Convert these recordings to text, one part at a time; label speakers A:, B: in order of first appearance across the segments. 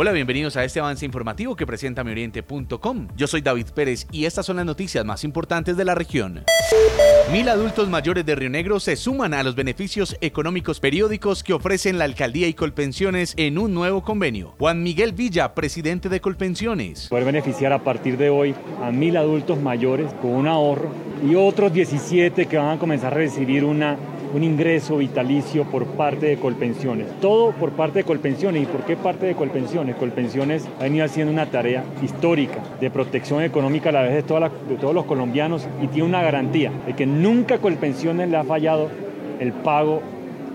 A: Hola, bienvenidos a este avance informativo que presenta mioriente.com. Yo soy David Pérez y estas son las noticias más importantes de la región. Mil adultos mayores de Río Negro se suman a los beneficios económicos periódicos que ofrecen la alcaldía y Colpensiones en un nuevo convenio. Juan Miguel Villa, presidente de Colpensiones.
B: Poder beneficiar a partir de hoy a mil adultos mayores con un ahorro y otros 17 que van a comenzar a recibir una un ingreso vitalicio por parte de Colpensiones. Todo por parte de Colpensiones. ¿Y por qué parte de Colpensiones? Colpensiones ha venido haciendo una tarea histórica de protección económica a la vez de, todos los colombianos y tiene una garantía de que nunca Colpensiones le ha fallado el pago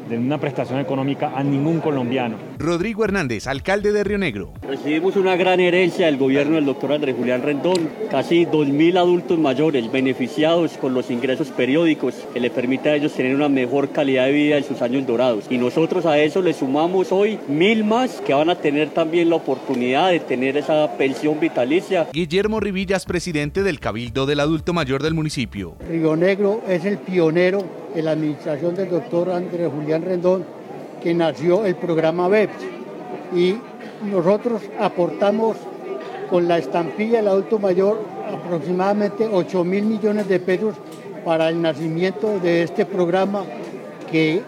B: de una prestación económica a ningún colombiano.
A: Rodrigo Hernández, alcalde de Río Negro.
C: Recibimos una gran herencia del gobierno del doctor Andrés Julián Rendón, casi 2.000 adultos mayores beneficiados con los ingresos periódicos que le permite a ellos tener una mejor calidad de vida en sus años dorados. Y nosotros a eso le sumamos hoy mil más que van a tener también la oportunidad de tener esa pensión vitalicia.
A: Guillermo Rivillas, presidente del Cabildo del Adulto Mayor del municipio.
D: Río Negro es el pionero en la administración del doctor Andrés Julián Rendón, que nació el programa BEPS. Y nosotros aportamos con la estampilla del adulto mayor aproximadamente 8 mil millones de pesos para el nacimiento de este programa que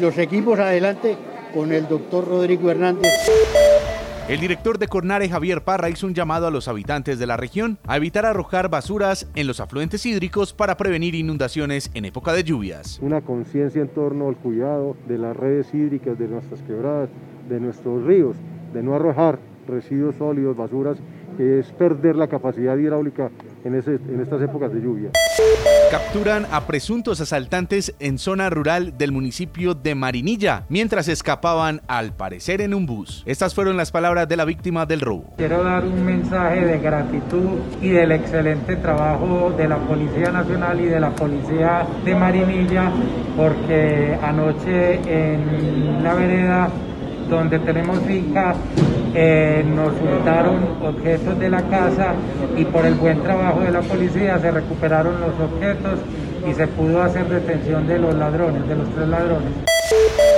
D: lo seguimos adelante con el doctor Rodrigo Hernández.
A: El director de Cornare, Javier Parra, hizo un llamado a los habitantes de la región a evitar arrojar basuras en los afluentes hídricos para prevenir inundaciones en época de lluvias.
E: Una conciencia en torno al cuidado de las redes hídricas, de nuestras quebradas, de nuestros ríos, de no arrojar residuos sólidos, basuras, que es perder la capacidad hidráulica en, estas épocas de lluvia.
A: Capturan a presuntos asaltantes en zona rural del municipio de Marinilla mientras escapaban al parecer en un bus. Estas fueron las palabras de la víctima del robo.
F: Quiero dar un mensaje de gratitud y del excelente trabajo de la Policía Nacional y de la Policía de Marinilla porque anoche en la vereda donde tenemos finca eh, nos hurtaron objetos de la casa y por el buen trabajo de la policía se recuperaron los objetos y se pudo hacer detención de los ladrones, de los tres ladrones.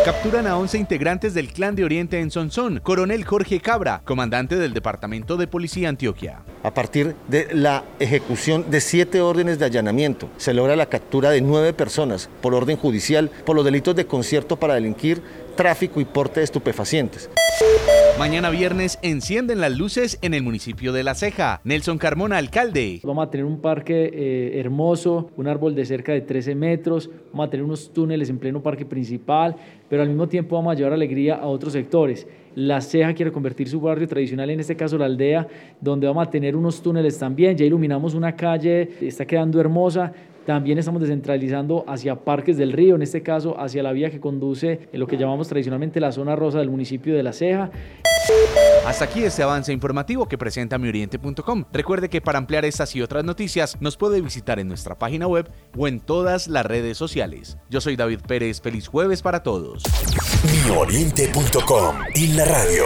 A: Capturan a 11 integrantes del Clan de Oriente en Sonsón. Coronel Jorge Cabra, comandante del Departamento de Policía Antioquia.
G: A partir de la ejecución de siete órdenes de allanamiento, se logra la captura de nueve personas por orden judicial por los delitos de concierto para delinquir, tráfico y porte de estupefacientes.
A: Mañana viernes encienden las luces en el municipio de La Ceja. Nelson Carmona, alcalde.
H: Vamos a tener un parque eh, hermoso, un árbol de cerca de 13 metros, vamos a tener unos túneles en pleno parque principal, pero al mismo tiempo vamos a llevar alegría a otros sectores. La Ceja quiere convertir su barrio tradicional, en este caso la aldea, donde vamos a tener unos túneles también. Ya iluminamos una calle, está quedando hermosa. También estamos descentralizando hacia Parques del Río, en este caso hacia la vía que conduce en lo que llamamos tradicionalmente la zona rosa del municipio de La Ceja.
A: Hasta aquí este avance informativo que presenta mioriente.com. Recuerde que para ampliar estas y otras noticias nos puede visitar en nuestra página web o en todas las redes sociales. Yo soy David Pérez, feliz jueves para todos.
I: Mioriente.com y la radio.